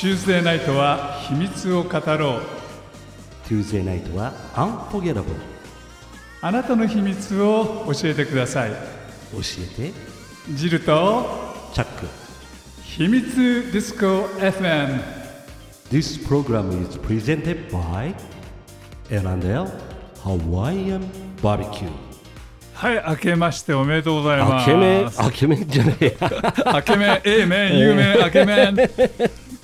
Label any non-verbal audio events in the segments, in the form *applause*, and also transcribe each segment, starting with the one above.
Tuesday ナイトは秘密を語ろう。Tuesday ナイトは Unforgettable あなたの秘密を教えてください。教えて。ジルとチャック。秘密ディスコ FM This program is presented by L&L Hawaiian Barbecue. はい明けましておめでとうございまあすけめあけめじゃないや。明けめ A 面 U 面明けめ *laughs*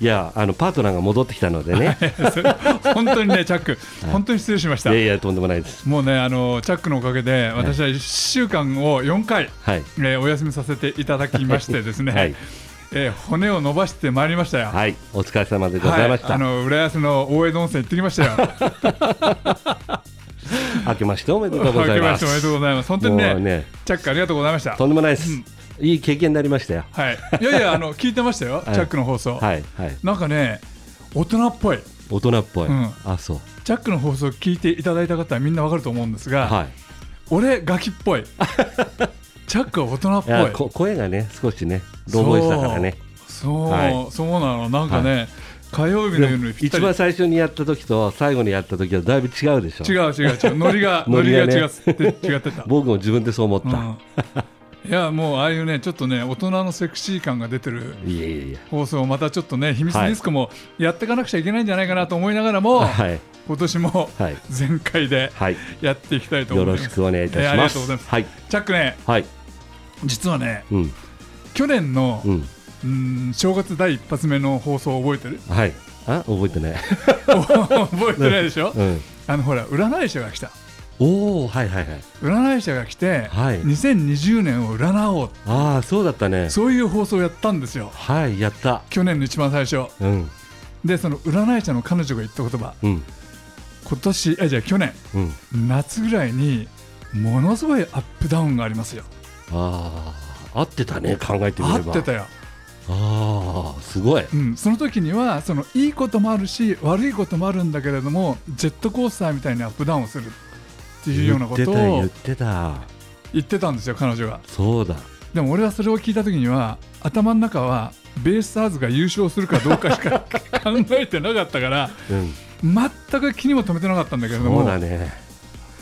いやあのパートナーが戻ってきたのでね。*laughs* 本当にねチャック。本当に失礼しました。いやいやとんでもないです。もうねあのチャックのおかげで私は1週間を4回、はい。えーお休みさせていただきましてですね、はい。*laughs* えー骨を伸ばしてまいりましたよ。はい。お疲れ様でございました、はい、あの浦安の大江戸温泉行ってきましたよ。*laughs* 明けましておめでとうございます。明けましておめでとうございます。本当にねね。チャックありがとうございました。とんでもないです、いい経験になりましたよ。はい。いやいやあの聞いてましたよ、*laughs* はい。チャックの放送。はいはい。なんかね大人っぽい。大人っぽい、うん。あそう。チャックの放送聞いていただいた方はみんなわかると思うんですが、はい。俺ガキっぽい。*laughs* チャックは大人っぽい。こ声がね少しねローボイスだからね。そう、はい。そうなの。なんかね、火曜日の夜一番最初にやった時と最後にやった時はだいぶ違うでしょ。違う違う違う。ノリが *laughs* ノリが違って違ってた。僕も自分でそう思った、うんいやもうああいうねちょっとね大人のセクシー感が出てる放送をまたちょっとね秘密ディスコもやっていかなくちゃいけないんじゃないかなと思いながらも、はい。今年もはい。全開ではい。やっていきたいと思よいます。ろしくお願いいたしえーあります、がとうございます。はい。チャックねはい。実はねうん。去年の、うん。うん正月第一発目の放送覚えてる？はい。あ覚えてない。*laughs* 覚えてないでしょ、うん。あのほら占い師が来たおおはいはいはい。占い師が来て、はい。2020年を占おうああそうだったね。そういう放送をやったんですよ。はいやった。去年の一番最初。うん。でその占い師の彼女が言った言葉。うん。今年あじゃあ去年。うん。夏ぐらいにものすごいアップダウンがありますよ。ああ合ってたね考えてみれば。合ってたよ、ああすごい。うん、その時にはそのいいこともあるし悪いこともあるんだけれどもジェットコースターみたいにアップダウンをするっていうようなことを言ってた言ってた。んですよ彼女がそうだ。でも俺はそれを聞いた時には頭の中はベイスターズが優勝するかどうかしか *laughs* 考えてなかったからうん。全く気にも留めてなかったんだけれどそうもだね。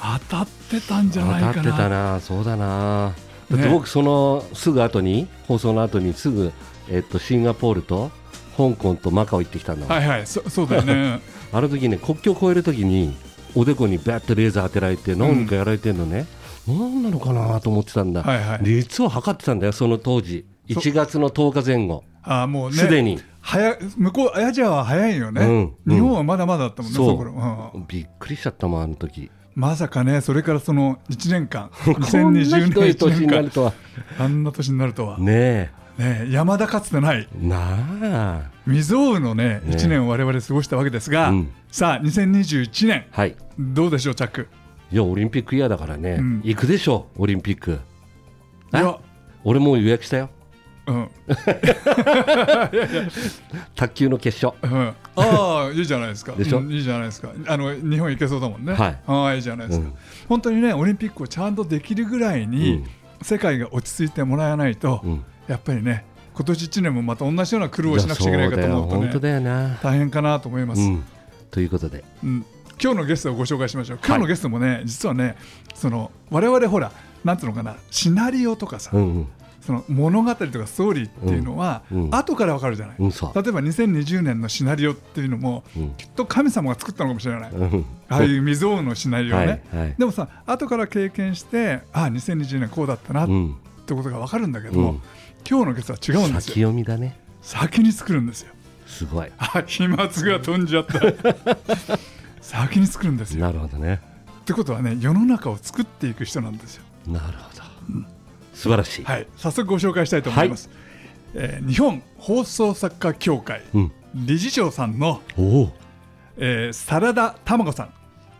当たってたんじゃないか当たってたな。なそうだな。だってね。僕そのすぐ後に放送の後にすぐえっとシンガポールと香港とマカオ行ってきたんだはいはい。そそうだよね。*laughs* あの時ね国境を越える時におでこにバッとレーザー当てられて何かやられてるのね、何なのかなと思ってたんだ、はいはい。熱を測ってたんだよその当時。そ1月の10日前後。あーもうねすでに。早向こうアジアは早いよね、うんうん。日本はまだまだだったもんね、そう。ん。びっくりしちゃったもんあの時。まさかねそれからその1年間。*laughs* こんな2020ひどい年1年に年間なるとは。あんな年になるとは、ねね、山田かつてない。えなあ。未曾有のねね。1年を我々過ごしたわけですが、うん。さあ2021年。はい。どうでしょうチャック？いやオリンピックイヤーだからね、うん。行くでしょオリンピック。いあや。俺もう予約したよ。うん。*laughs* 卓球の決勝。うん、ああいいじゃないですか。でしょ？うんいいじゃないですか。あの日本行けそうだもんね。はい。ああいいじゃないですか、うん。本当にねオリンピックをちゃんとできるぐらいに、うん。世界が落ち着いてもらわないと、うんやっぱりね今年1年もまた同じような苦労をしなくちゃいけないかと思うとね本当だよな、大変かなと思います、うん、ということで。うん。今日のゲストをご紹介しましょう。今日のゲストもね、実はねその我々ほらなんていうのかなシナリオとかさ、うんうん。その物語とかストーリーっていうのは、後からわかるじゃない、うん例えば2020年のシナリオっていうのも、うん。きっと神様が作ったのかもしれない、うん。ああいう未曾有のシナリオをね、はいはい。でもさ後から経験してああ2020年こうだったなっうん。てことがわかるんだけども、うん今日のゲストは違うんです先よ読みだね。先に作るんですよ。すごい。あ飛沫が飛んじゃった。*laughs* 先に作るんですよ。なるほどね。ってことはね世の中を作っていく人なんですよ。なるほど、素晴らしい、はい。早速ご紹介したいと思います、えー日本放送作家協会うん、理事長さんの、おおえー、サラダたまごさん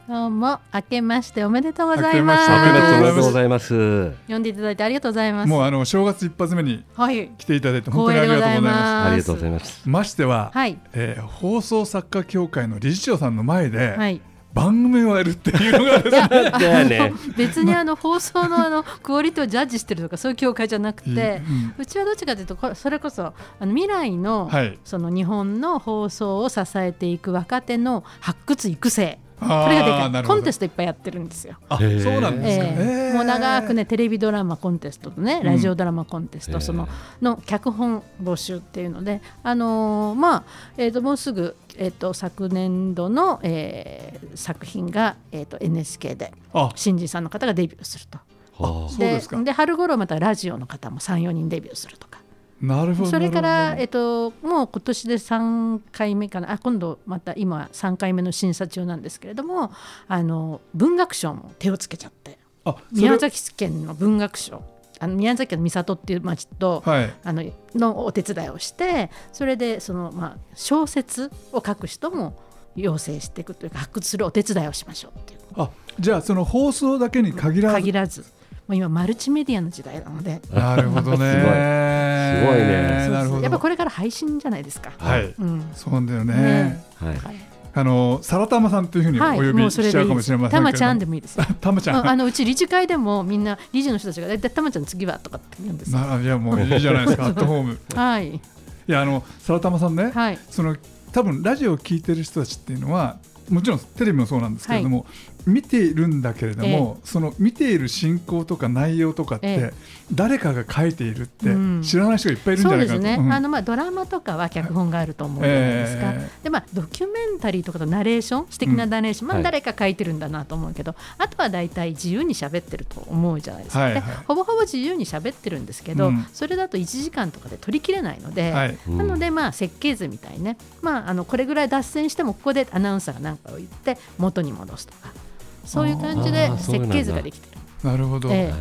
どうも明けましておめでとうございます。明けましておめでとうございます呼んでいただいてありがとうございます。もうあの正月一発目にはい。来ていただいて本当にありがとうございます。ありがとうございますすましては、はい。えー放送作家協会の理事長さんの前で、はい。番組をやるっていうのがですね *laughs* 別にあの放送のあのクオリティをジャッジしてるとかそういう協会じゃなくて、うんうちはどっちかというとこそれこそあの未来の、はいその日本の放送を支えていく若手の発掘育成こあーれがでかないコンテストいっぱいやってるんですよ。あそうなんですか、ええ。ええもう長くねテレビドラマコンテストとねラジオドラマコンテスト、うんそのの脚本募集っていうので、あのーまあえー、ともうすぐ、えー、と昨年度の、えー作品が、えー、と NHK であ。新人さんの方がデビューすると。はそうですか。で春頃またラジオの方も34人デビューするとかなるほどそれから、えっと、もう今年で3回目かな。あ今度また今3回目の審査中なんですけれどもあの文学賞も手をつけちゃって。宮崎県の文学賞。あの宮崎県の三郷っていう町と、はい。あののお手伝いをしてそれでその、まあ、小説を書く人も養成していくというか発掘するお手伝いをしましょうっていう。あじゃあその放送だけに限らず。限らずもう今マルチメディアの時代なので。なるほどね。すごい。すごいね。なるほど。やっぱこれから配信じゃないですか。はい。うん。そうだよね。ね。はい。はい。あのサラタマさんというふうにおはい、呼もうそれでいいびしちゃうかもしれませんけれど。もたまちゃんでもいいですよ。*laughs* たまちゃん。ああのうち理事会でもみんな理事の人たちが「大体たまちゃん次は」とかって言うんですよ。ならいやもういいじゃないですか *laughs* アットホーム。はい。いやあのサラタマさんね、はい。その多分ラジオを聞いてる人たちっていうのはもちろんテレビもそうなんですけれども、見ているんだけれども、その見ている進行とか内容とかって、え誰かが書いているってうん。知らない人がいっぱいいるんじそうゃないかなと。ですね、うんあのまあドラマとかは脚本があると思うじゃないですか、えでまあ、ドキュメンタリーとかとナレーション素敵なナレーション、まあ、はい誰か書いてるんだなと思うけど、あとは大体自由に喋ってると思うじゃないですか、はい。はい。でほぼほぼ自由に喋ってるんですけど、うん。それだと1時間とかで取りきれないので、はい。うんなので、まあ、設計図みたいにね、まあ、あのこれぐらい脱線してもここでアナウンサーが何かを言って元に戻すとかそういう感じで設計図ができてる。なるほど、え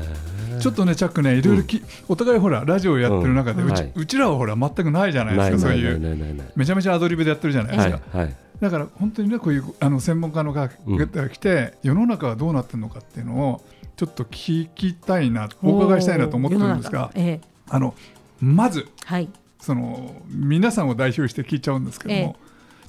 ちょっとねチャックねいろいろき、お互いほらラジオやってる中で、うちうんはい。うちらはほら全くないじゃないですかそうないいうめちゃめちゃアドリブでやってるじゃないですか、はいはい。だから本当にねこういうあの専門家の方が来て、世の中はどうなってるのかっていうのをちょっと聞きたいなお伺いしたいなと思ってるんですがええ。あのまずはい。その皆さんを代表して聞いちゃうんですけども、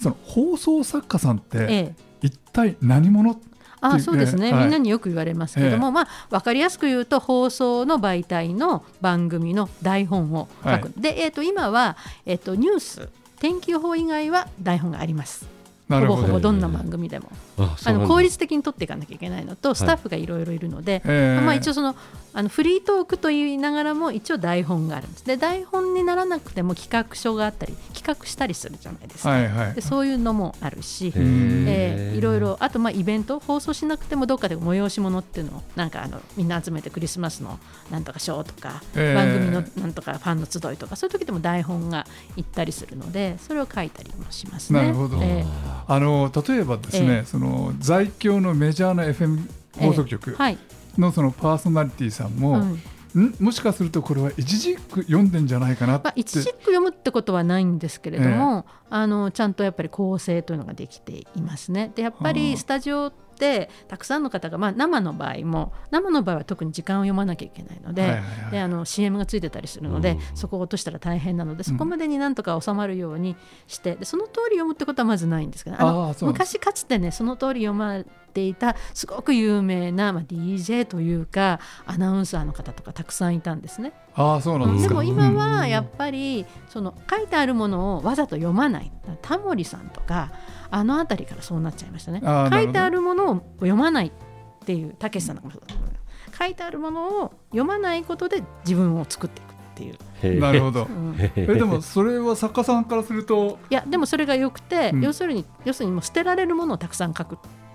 その放送作家さんってええ。一体何者ああそうですね、はい。みんなによく言われますけども、まあ、分かりやすく言うと放送の媒体の番組の台本を書く、はい。で、えー、と今は、えー、とニュース。天気予報以外は台本がありますほぼほぼど。んな番組でも。あの効率的に取っていかなきゃいけないのとスタッフがいろいろいるので、えー。まあ、一応そのあのフリートークと言いながらも一応台本があるんです。で台本にならなくても企画書があったり企画したりするじゃないですか、はいはい。でそういうのもあるし、へえいろいろあとまあイベント放送しなくてもどっかで催し物っていうのをなんかあのみんな集めてクリスマスのなんとかショーとか、えー。番組のなんとかファンの集いとかそういう時でも台本が行ったりするのでそれを書いたりもしますね。なるほど。えーあの例えばですね、ええ。その在京のメジャーな FM 放送局はい、のそのパーソナリティさんも、うんん？もしかするとこれは一時句読んでんじゃないかなって、まあ、一軸読むってことはないんですけれども、あのちゃんとやっぱり構成というのができていますね。でやっぱはありスタジオってたくさんの方が、まあ、生の場合も生の場合は特に時間を読まなきゃいけないので,、はいはいはいであの CM がついてたりするので、うん。そこを落としたら大変なのでそこまでになんとか収まるようにしてでその通り読むってことはまずないんですけどあの昔かつてねその通り読まれていたすごく有名な、まあ、DJ というかアナウンサーの方とかたくさんいたんですね。ああそうなんですか、でも今うんはやっぱりその書いてあるものをわざと読まない。タモリさんとかあの辺りからそうなっちゃいましたね。書いてあるものを読まないっていうたけしさんとかもそう。だと書いてあるものを読まないことで自分を作っていくっていう、なるほど。うん。えでもそれは作家さんからするといやでもそれがよくて、うん。要するに要するにもう捨てられるものをたくさん書く。あ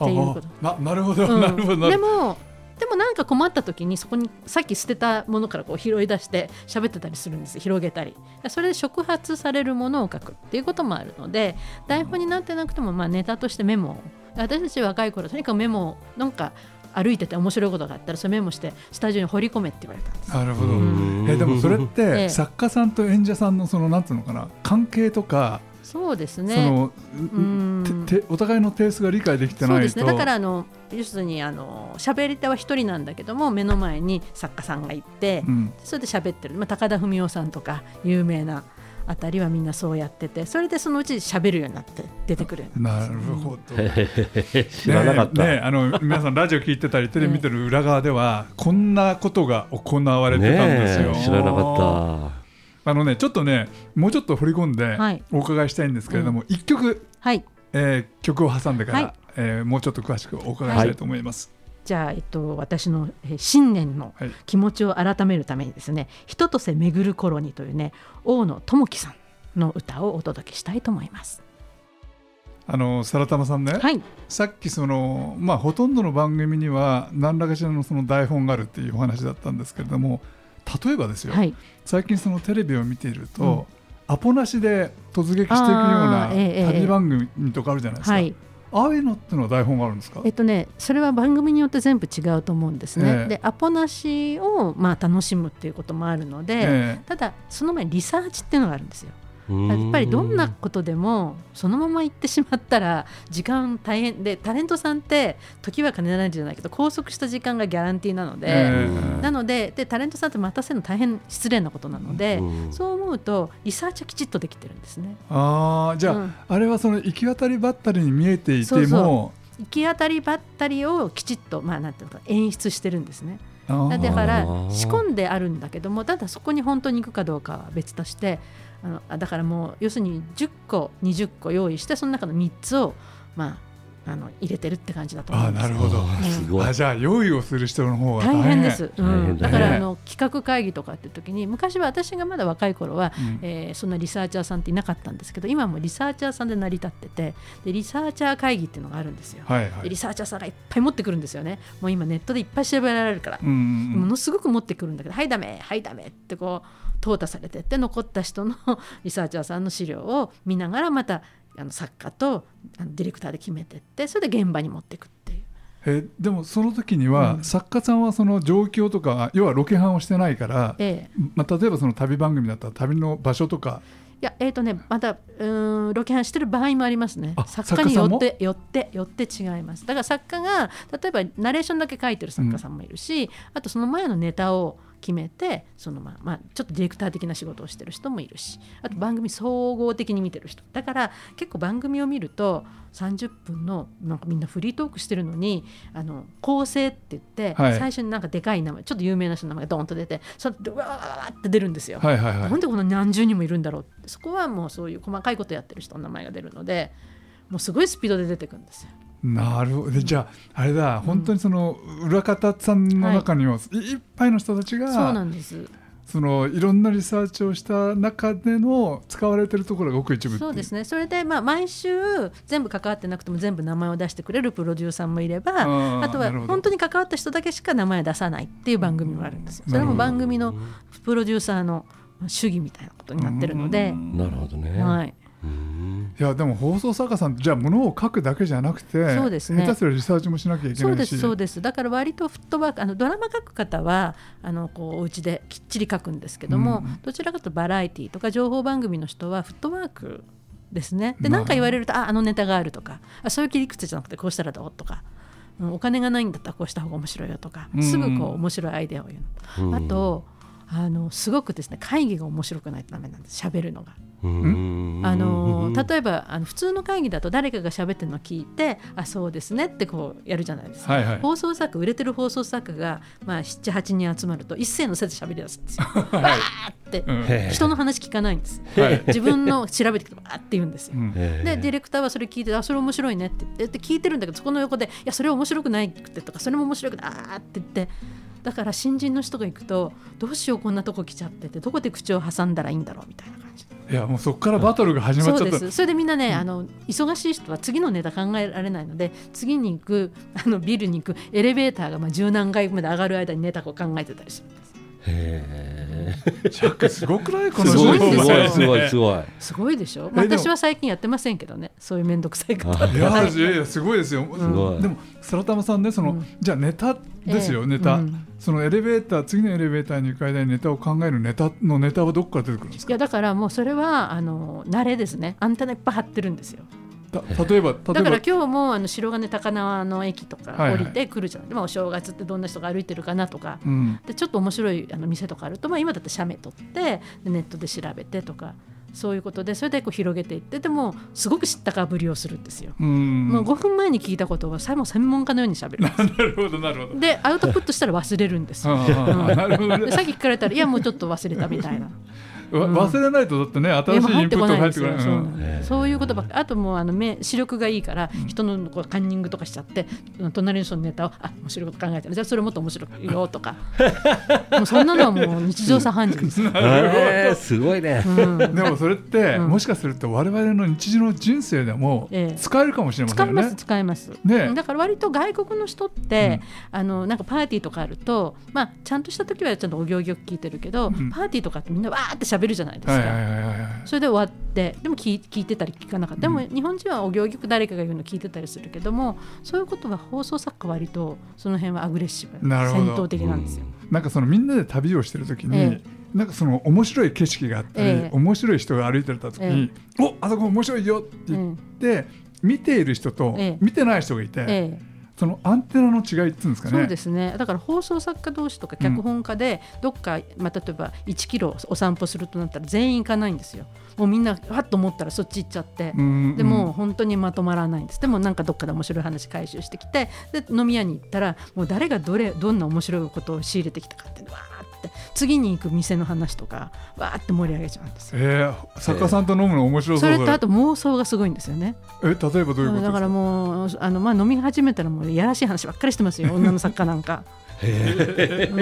っていうこと。あななるほど、うん。なるほどでもでもなんか困った時にそこにさっき捨てたものからこう拾い出して喋ってたりするんです広げたり。それで触発されるものを書くっていうこともあるので台本になってなくてもまあネタとしてメモを。私たち若い頃とにかくメモをなんか歩いてて面白いことがあったらそれメモしてスタジオに掘り込めって言われたんですなるほど、うん。えでもそれっえてえ。作家さんと演者さんのそのなんつうのかな関係とか、そうですね。そのん。ててお互いのテイストが理解できてないと。そうですね。だからあの要するにあの喋り手は一人なんだけども目の前に作家さんがいて、うん。それで喋ってる、まあ、高田文夫さんとか有名なあたりはみんなそうやっててそれでそのうち喋るようになって出てくるなるほど、*laughs* 知らなかった、ねねあの皆さんラジオ聞いてたりテレビ見てる裏側ではこんなことが行われてたんですよ、ねえ知らなかったあのねちょっとねもうちょっと振り込んではい。お伺いしたいんですけれども、一曲、はい。えー曲を挟んでから、はい。えーもうちょっと詳しくお伺いしたいと思います。じゃあ、えっと、私のえー新年のはい。気持ちを改めるためにですね「人とせ巡る頃に」というね大野智樹さんの歌をお届けしたいと思います。あのサラタマさんね、はい、さっきその、まあ、ほとんどの番組には何らかしらのその台本があるっていうお話だったんですけれども例えばですよ、はい、最近そのテレビを見ていると、アポなしで突撃していくような旅番組とかあるじゃないですか、はい、ああいうのってのは台本があるんですか？えっとねそれは番組によって全部違うと思うんですね。ええ。でアポなしをまあ楽しむっていうこともあるので、えただその前にリサーチっていうのがあるんですよ。ややっぱりどんなことでもそのまま行ってしまったら時間大変でタレントさんって時は金ならじゃないけど拘束した時間がギャランティーなので、ええなのででタレントさんって待たせるの大変失礼なことなので、そう思うとリサーチはきちっとできてるんですね。ああじゃあ、うんあれはその行き当たりばったりに見えていてそうも行き当たりばったりをきちっと、まあ、なんていうのか演出してるんですね。だから仕込んであるんだけどもただそこに本当に行くかどうかは別としてあのあだからもう要するに10個20個用意してその中の3つを、まあ、あの入れてるって感じだと思あうんです。ーなるほど。あーすごい。あじゃあ用意をする人の方が大大変変です、うん、だからあの企画会議とかって時に昔は私がまだ若い頃は、うん。えーそんなリサーチャーさんっていなかったんですけど今はもうリサーチャーさんで成り立っててでリサーチャー会議っていうのがあるんですよ。はいはい。でリサーチャーさんがいっぱい持ってくるんですよね。もう今ネットでいっぱい調べられるから。う。ん。ものすごく持ってくるんだけど、はい、ダメ、はい、ダメってこう、淘汰されてって、残った人の *laughs* リサーチャーさんの資料を見ながら、またあの作家とあのディレクターで決めてって、それで現場に持っていくっていう。えでもその時には、うん作家さんはその状況とか要はロケハンをしてないから、ええまあ、例えばその旅番組だったら旅の場所とかいや、えーとね、またうーんロケハンしてる場合もありますねあ。作家によってよってよって違います。だから作家が例えばナレーションだけ書いてる作家さんもいるし、あとその前のネタを決めてそのまあまあちょっとディレクター的な仕事をしてる人もいるしあと番組総合的に見てる人だから結構番組を見ると30分のなんかみんなフリートークしてるのにあの構成って言って、はい最初になんかでかい名前ちょっと有名な人の名前がドーンと出てそれでうわーって出るんですよ。はいはいはいなんでこんな何十人もいるんだろうってそこはもうそういう細かいことやってる人の名前が出るのでもうすごいスピードで出てくるんですよ。なるほど。でじゃああれだ本当にその裏方さんの中には、い、いっぱいの人たちがそうなんです。そのいろんなリサーチをした中での使われてるところがごく一部そうですね。それでまあ毎週全部関わってなくても全部名前を出してくれるプロデューサーもいればあとは本当に関わった人だけしか名前出さないっていう番組もあるんですよ。それも番組のプロデューサーの主義みたいなことになってるので、なるほどね、はい、うんいやでも放送作家さんじゃあものを書くだけじゃなくてそうですね。下手すらリサーチもしなきゃいけそうでないしす。そうです。だから割とフットワークあのドラマ書く方はあのこうお家できっちり書くんですけども、うん。どちらかというとバラエティーとか情報番組の人はフットワークですね。でまあ何か言われるとああのネタがあるとかあそういう切り口じゃなくてこうしたらどうとか、うんお金がないんだったらこうした方が面白いよとかうん。すぐこう面白いアイデアを言うの、うん。あとあのすごくですね会議が面白くないとダメなんです。喋るのが。うん？あの例えばあの普通の会議だと誰かが喋ってるのを聞いてあそうですねってこうやるじゃないですか、はいはい。放送作家売れてる放送作家が、まあ、78人集まると一斉のせで喋り出すんですよ。*laughs* わーって、人の話聞かないんです。はい。自分の調べてきてわーって言うんですよ。でディレクターはそれ聞いてあそれ面白いねって言ってで聞いてるんだけどそこの横でいやそれは面白くないくてとかそれも面白くないあーって言って。だから新人の人が行くとどうしようこんなとこ来ちゃっててどこで口を挟んだらいいんだろうみたいな感じいやもうそこからバトルが始まっちゃった。です。それでみんなね、あの忙しい人は次のネタ考えられないので次に行くあのビルに行くエレベーターがまあ十何階まで上がる間にネタを考えてたりするんですへジャックすごくない？こえのすごいですごいすごいすごいすごい。でしょ、私は最近やってませんけどね。そういう面倒くさいこと。あいやい。やいやすごいですよ、ごい。でも皿玉さんねその、うん。じゃあネタですよ、ええネタ、うん。そのエレベーター次のエレベーターに行く間にネタを考えるネタのネタはどこから出てくるんですか？いやだからもうそれはあの慣れですね。アンテナいっぱい張ってるんですよ。た例えばだから今日もあの白金高輪の駅とかはいはい。降りてくるじゃない、でもお正月ってどんな人が歩いてるかなとか。うん。でちょっと面白いあの店とかあると、まあ、今だって写メ撮ってでネットで調べてとかそういうことでそれでこう広げていってでもすごく知ったかぶりをするんですよ。うん。もう5分前に聞いたことをさも専門家のようにしゃべるんです *laughs* なるほどなるほど。でアウトプットしたら忘れるんですよ。ああなるほど。ねでさっき聞かれたら「いやもうちょっと忘れた」みたいな。*laughs* わ忘れないとだってね新しいインプットが入ってこないううん。そういうことばあともうあの目視力がいいから人のこうカンニングとかしちゃってうん隣の人のネタをあ面白いこと考えてる。じゃあそれもっと面白いよとか。*laughs* もうそんなのはもう日常茶飯事です。*laughs* よ。えーすごいね。うん。でもそれって、うん。もしかすると我々の日常の人生でもええ。使えるかもしれませんよね。使います。使います、ね。だから割と外国の人って、あのなんかパーティーとかあると、まあ、ちゃんとした時はちゃんとお行儀よく聞いてるけど、ん。パーティーとかってみんなわーって喋るじゃないですか、それで終わってでも聞い聞いてたり聞かなかった。でも日本人はお行儀よく誰かが言うの聞いてたりするけどもそういうことは放送作家は割とその辺はアグレッシブ戦闘的なんですよ。なんかそのみんなで旅をしてる時に、えなんかその面白い景色があったり、ええ。面白い人が歩いてた時に、おあそこ面白いよって言って、見ている人と、ええ。見てない人がいて、ええそのアンテナの違いっていうんですかね。そうですね。だから放送作家同士とか脚本家でどっか、まあ、例えば1キロお散歩するとなったら全員行かないんですよ。もうみんなわっと思ったらそっち行っちゃって、うんでもう本当にまとまらないんです。でもなんかどっかで面白い話回収してきてで飲み屋に行ったらもう誰がどれどんな面白いことを仕入れてきたかっていうのわーって次に行く店の話とかわーって盛り上げちゃうんですよ。えー、作家さんと飲むの面白そだそうれとあと妄想がすごいんですよね。え例えばどういうことだからもうあの、まあ、飲み始めたらもういやらしい話ばっかりしてますよ。女の作家なんか。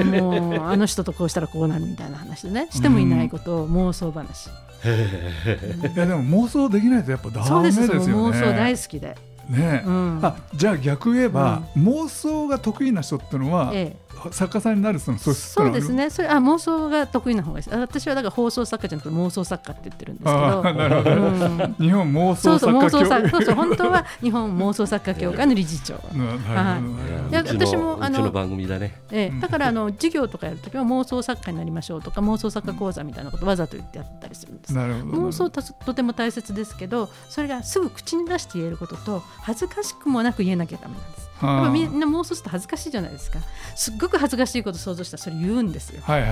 もうあの人とこうしたらこうなるみたいな話でねしてもいないことを妄想話、いやでも妄想できないとやっぱダメですよね。そう妄想大好きで、ね、うん。あじゃあ逆言えば、妄想が得意な人ってのは、ええ作家さんになるその素そうですね。それあ妄想が得意な方がいいです。あ私はだから放送作家じゃなくて妄想作家って言ってるんですけあどーなるほど、うん。日本妄そうそう想作家協妄想作そうそう本当は日本妄想作家協会の理事長。なるほどなるほど。い。やうちの私もあの番組だね。ええ、だからあの授業とかやるときは妄想作家になりましょうとか妄想作家講座みたいなことわざと言ってやったりするんです。なるほど妄想たとても大切ですけどそれがすぐ口に出して言えることと恥ずかしくもなく言えなきゃダメなんです。はあやっぱみんな妄想すると恥ずかしいじゃないですか。すっごく恥ずかしいこと想像したらそれ言うんですよ。はいはい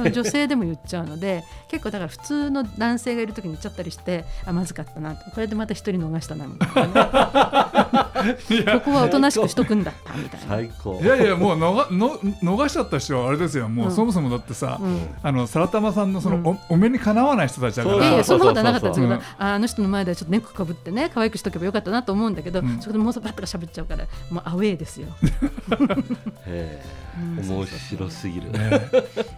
はい、女性でも言っちゃうので結構だから普通の男性がいる時に言っちゃったりしてあまずかったなと。これでまた一人逃したなみたいな、*laughs* ね、ここはおとなしくしとくんだったみたいな。最高。いやいやもう逃の逃しちゃった人はあれですよ。もう、うん。そもそもだってさ、うん。あのサラタマさんのその、うん。おお目にかなわない人たちだから。いやいやそんなことはなかったです。けど、うんああの人の前ではちょっとネックかぶってね可愛くしとけばよかったなと思うんだけど、うん。そこでもうそばっとか喋っちゃうからもうアウェーですよ。面白すぎる。ね。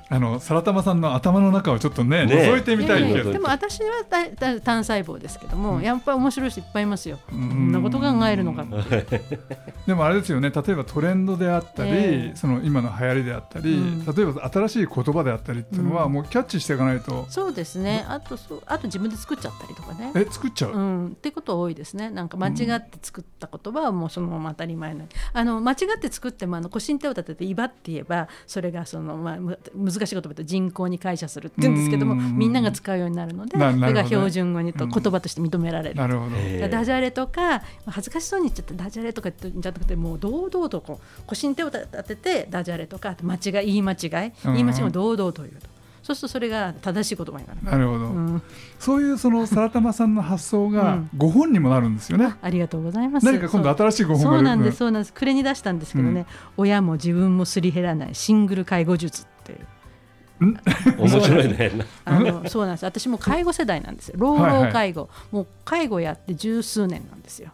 あのサラタマさんの頭の中をちょっとねね覗いてみたいけど、でも私はだだ単細胞ですけども、やっぱり面白い人いっぱいいますよ。こん。んなこと考えるのか。*laughs* でもあれですよね。例えばトレンドであったり、ええ。その今の流行りであったり、うん。例えば新しい言葉であったりっていうのは、うん。もうキャッチしていかないと。そうですね。あとそうあと自分で作っちゃったりとかね。え作っちゃう、うん、ってこと多いですね。なんか間違って作った言葉はもうそのまま当たり前なあの間違って作ってもあの腰に手を立てて「威張」って言えばそれがその、まあ、む難しい言葉と人口に解釈するって言うんですけどもうん。みんなが使うようになるのでなそれが標準語にとうん言葉として認められる。なるほど、えーダジャレとか恥ずかしそうに言っちゃってダジャレとか言っちゃなくてもう堂々とこう腰に手を立ててダジャレとか間違い言い間違いうん言い間違いを堂々と言うとそうするとそれが正しい言葉になる。なるほど、うん、そういうそのサラタマさんの発想うがんご本にもなるんですよね、ありがとうございます。何か今度新しいご本がそうなんです、すそうなんです。暮れに出したんですけどね、親も自分もすり減らないシングル介護術っていう。*laughs* 面白いね。あのそうなんです。私も介護世代なんですよ。老老介護、もう介護やって十数年なんですよ。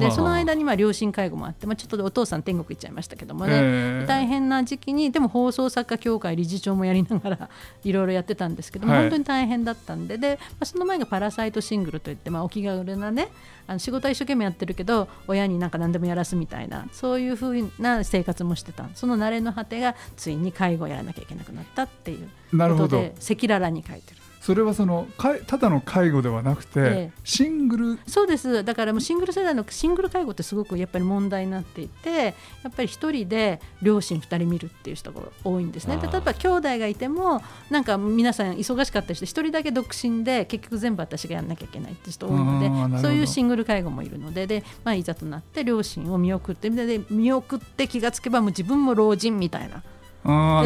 でその間にまあ両親介護もあって、まあ、ちょっとお父さん天国行っちゃいましたけどもね、え。ー大変な時期にでも放送作家協会理事長もやりながら *laughs* いろいろやってたんですけども、はい。本当に大変だったんでで、まあ、その前がパラサイトシングルといって、まあ、お気軽なねあの仕事は一生懸命やってるけど親になんか何でもやらすみたいなそういうふうな生活もしてたその慣れの果てがついに介護をやらなきゃいけなくなったっていうことで赤裸々に書いてる。それはそのかいただの介護ではなくて、ええ。シングル？そうです。だからもうシングル世代のシングル介護ってすごくやっぱり問題になっていてやっぱり一人で両親2人見るっていう人が多いんですね。例えば兄弟がいてもなんか皆さん忙しかったりして一人だけ独身で結局全部私がやんなきゃいけないっていう人多いのでそういうシングル介護もいるのでで、まあ、いざとなって両親を見送ってで見送って気がつけばもう自分も老人みたいな。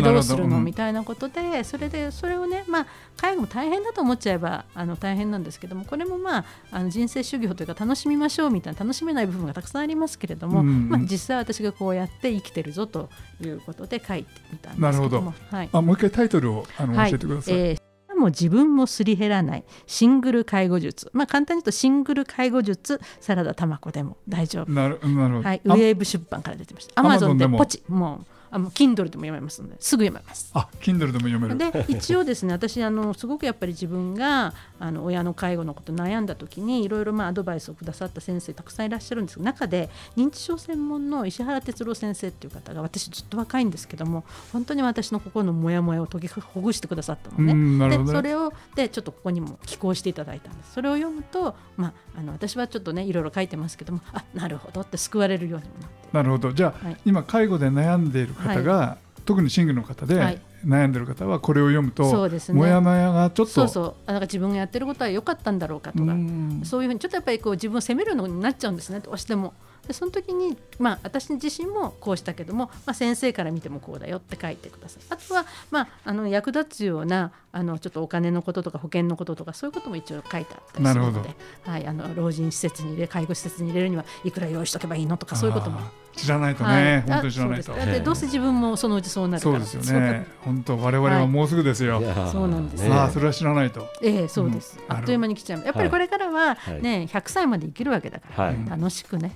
ど。うするの？うん。みたいなことでそれでそれをねまあ介護も大変だと思っちゃえばあの大変なんですけどもこれもまああの人生修行というか楽しみましょうみたいな楽しめない部分がたくさんありますけれども、うんうん。まあ、実際私がこうやって生きてるぞということで書いてみたんですけども。はい。あもう一回タイトルをあの、はい。教えてください。えーもう自分もすり減らないシングル介護術、まあ、簡単に言うとシングル介護術サラダ玉子でも大丈夫、なるなるほど。はい、ウあェーブ出版から出てました。アマゾンでポチもうあもう Kindle でも読めますのですぐ読めますあ、Kindle でも読める。で一応ですね私あのすごくやっぱり自分があの親の介護のこと悩んだ時にいろいろまあアドバイスをくださった先生たくさんいらっしゃるんですが中で認知症専門の石原哲郎先生っていう方が私ずっと若いんですけども本当に私の心のモヤモヤを解きほぐしてくださったのね。うんなるほどねでそれをでちょっとここにも寄稿していただいたんですそれを読むと、まあ、あの私はちょっとねいろいろ書いてますけどもあなるほどって救われるようにもなってなるほど。じゃあ、はい今介護で悩んでいる方が、特にシングルの方で、はい。悩んでいる方はこれを読むと、ね。もやもやがちょっと。そうそう。あなんか自分がやってることは良かったんだろうかとか、うん。そういうふうにちょっとやっぱりこう自分を責めるのになっちゃうんですね。どうしても。でその時に、まあ、私自身もこうしたけども、まあ、先生から見てもこうだよって書いてください。あとは、まあ、あの役立つようなあのちょっとお金のこととか保険のこととかそういうことも一応書いてあったりするので、はい、あの老人施設に入れ介護施設に入れるにはいくら用意しとけばいいのとかそういうことも。知らないとね、はい。本当に知らないと。だってどうせ自分もそのうちそうなるから。そうですよね。本当我々はもうすぐですよ、いやー。そうなんですねああそれは知らないと。ええそうです、うん。あっという間に来ちゃう。やっぱりこれからははい。ね、100歳まで生きるわけだから、はい。楽しくね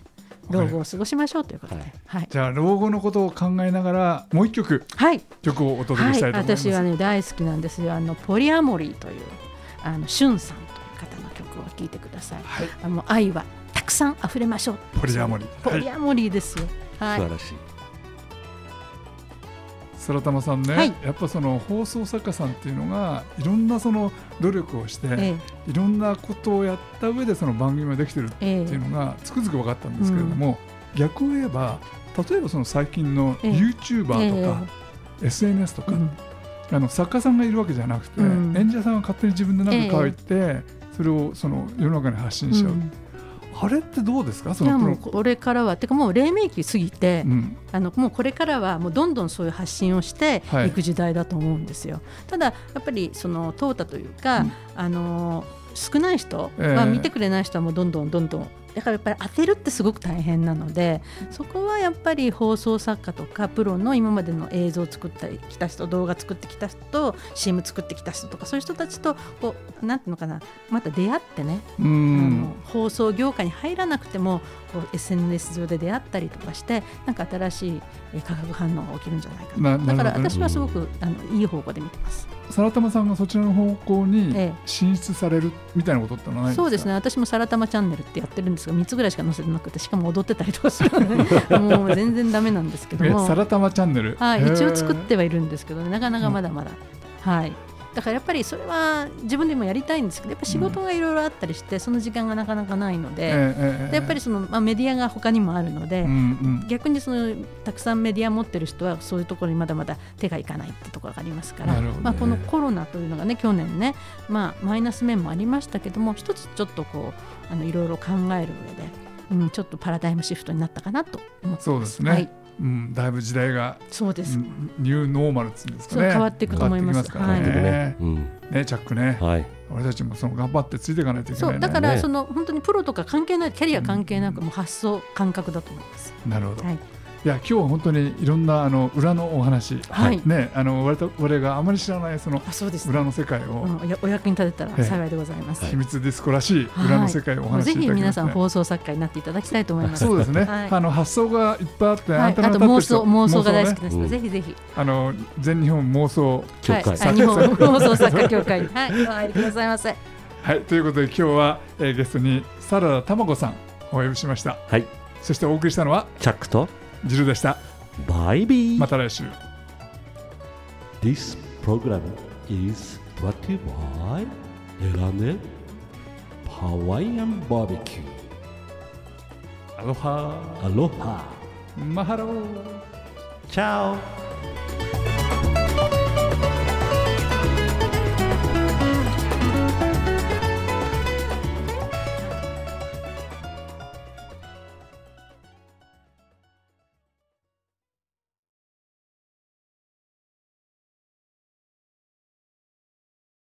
老後を過ごしましょうということで。はい。はい、じゃあ老後のことを考えながらもう一曲はい。曲をお届けはいしたいと思います、私はね大好きなんですよ。あのポリアモリーというあのしゅんさんという方の曲を聴いてください。はい。あの愛はたくさん溢れましょう。ポリアモリ。ーポリアモリーですよ。はい、素晴らしい。空玉さんね、はい。やっぱその放送作家さんっていうのがいろんなその努力をして、えいろんなことをやった上でその番組ができてるってええいうのがつくづく分かったんですけれども、逆を言えば例えばその最近のええ。YouTuber とか、SNS とか、うん。あの作家さんがいるわけじゃなくて、うん。演者さんが勝手に自分で何か書いて、それをその世の中に発信しちゃう、うんあれってどうですか？そいやのもうこれからは。てかもう黎明期過ぎて、うん。あのもうこれからはもうどんどんそういう発信をしてはい。いく時代だと思うんですよ。ただやっぱりその淘汰というか、うん。あの少ない人、ええ。まあ、見てくれない人はもうどんどんどんどんだからやっぱり当てるってすごく大変なのでそこはやっぱり放送作家とかプロの今までの映像を作ってきた人動画作ってきた人 CM 作ってきた人とかそういう人たちとこうなんていうのかなまた出会ってねうあのん放送業界に入らなくてもこう SNS 上で出会ったりとかしてなんか新しいえー化学反応が起きるんじゃないかなだから私はすごくあのいい方向で見てます。皿玉さんがそちらの方向にえ進出されるみたいなことってのはないんですか？そうですね。私も「さらたまチャンネル」ってやってるんですが3つぐらいしか載せてなくてしかも踊ってたりとかするので *laughs* もう全然ダメなんですけどえもさらたまチャンネル。はい、一応作ってはいるんですけど、ね、なかなかまだまだ、はい、だからやっぱりそれは自分でもやりたいんですけどやっぱ仕事がいろいろあったりして、その時間がなかなかないので,、でやっぱりその、まあ、メディアが他にもあるので、うんうん。逆にそのたくさんメディア持ってる人はそういうところにまだまだ手がいかないってところがありますから、ね。まあ、このコロナというのがね去年ね、まあ、マイナス面もありましたけども一つちょっとこうあのいろいろ考える上で、うん、ちょっとパラダイムシフトになったかなと思ってます。そうですね。はい、うん、だいぶ時代がそうです、うんニューノーマルっていうんですかね。そう変わっていくと思います。からね,、うん。ね。チャックね、はい。俺たちもその頑張ってついていかないといけないね。そうだからねその本当にプロとか関係ないキャリア関係なくもう発想感覚だと思います。なるほど、はいいや今日は本当にいろんなあの裏のお話、はい。ねあの我々我々があまり知らないそのあそうです、裏の世界を、うん、おやお役に立てたら幸いでございます。秘密ディスコらしい裏の世界をお話しいただきまぜひ皆。さん放送作家になっていただきたいと思います。そうですね、はい。あの発想がいっぱいあって、はい、あと妄想妄想が大好きねです、うんぜひ。ぜひ、あの全日本妄想はい、協会。あ日本放送作家協会。に、はい、お入りくださいませ。はい。ということで今日は、えーゲストにサラダたまごさんお呼びしました。はい。そしてお送りしたのはチャックとジルでしたバイビー。また来週 This program is brought to you by エラネハワイアンバーベキュアロハー。アロハ。マハローチャオ。